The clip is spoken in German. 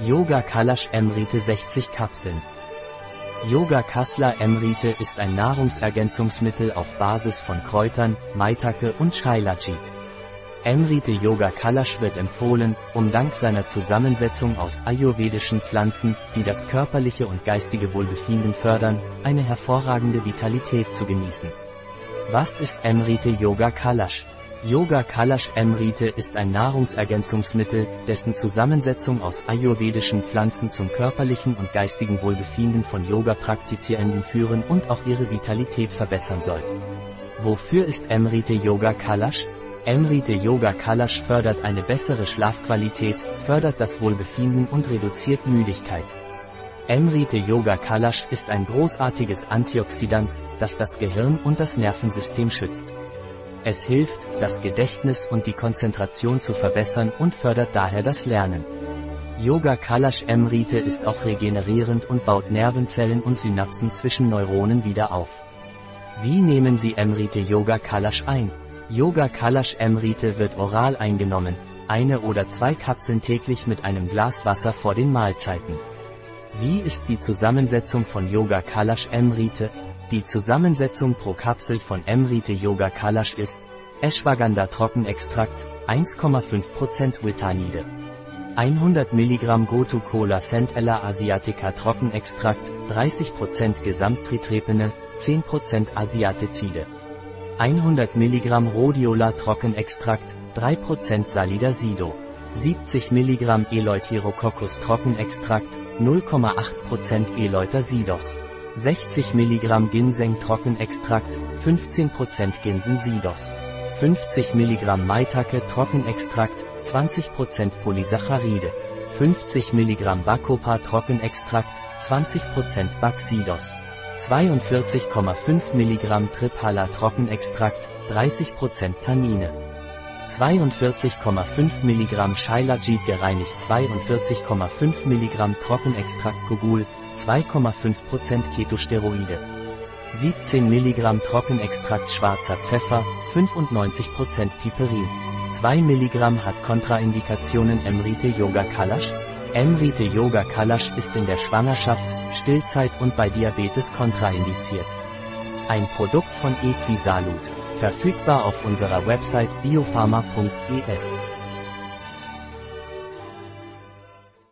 Yoga Kalash Emrite 60 Kapseln. Yoga Kassler Emrite ist ein Nahrungsergänzungsmittel auf Basis von Kräutern, Maitake und Shailajit. Emrite Yoga Kalash wird empfohlen, um dank seiner Zusammensetzung aus ayurvedischen Pflanzen, die das körperliche und geistige Wohlbefinden fördern, eine hervorragende Vitalität zu genießen. Was ist Emrite Yoga Kalash? Yoga Kalash Emrite ist ein Nahrungsergänzungsmittel, dessen Zusammensetzung aus ayurvedischen Pflanzen zum körperlichen und geistigen Wohlbefinden von Yoga-Praktizierenden führen und auch ihre Vitalität verbessern soll. Wofür ist Emrite Yoga Kalash? Emrite Yoga Kalash fördert eine bessere Schlafqualität, fördert das Wohlbefinden und reduziert Müdigkeit. Emrite Yoga Kalash ist ein großartiges Antioxidans, das das Gehirn und das Nervensystem schützt. Es hilft, das Gedächtnis und die Konzentration zu verbessern und fördert daher das Lernen. Yoga Kalash Emrite ist auch regenerierend und baut Nervenzellen und Synapsen zwischen Neuronen wieder auf. Wie nehmen Sie Emrite Yoga Kalash ein? Yoga Kalash Emrite wird oral eingenommen, eine oder zwei Kapseln täglich mit einem Glas Wasser vor den Mahlzeiten. Wie ist die Zusammensetzung von Yoga Kalash Emrite? Die Zusammensetzung pro Kapsel von Emrite Yoga Kalash ist Ashwagandha Trockenextrakt 1,5% Withanide 100 mg Gotu Cola Centella Asiatica Trockenextrakt 30% Gesamttritrepene 10% Asiatizide 100 mg Rhodiola Trockenextrakt 3% Salidasido 70 mg Eleutherococcus Trockenextrakt 0,8% Eleuthersidos 60 mg Ginseng Trockenextrakt, 15% Ginsensidos. 50 mg Maitake Trockenextrakt, 20% Polysaccharide. 50 mg Bacopa Trockenextrakt, 20% Baxidos. 42,5 mg Triphala Trockenextrakt, 30% Tannine. 42,5 mg Shailajit gereinigt 42,5 mg Trockenextrakt Kogul, 2,5% Ketosteroide. 17 mg Trockenextrakt schwarzer Pfeffer, 95% Piperin. 2 mg hat Kontraindikationen Emrite Yoga Kalash? Emrite Yoga Kalash ist in der Schwangerschaft, Stillzeit und bei Diabetes kontraindiziert. Ein Produkt von Equisalut. Verfügbar auf unserer Website biopharma.es.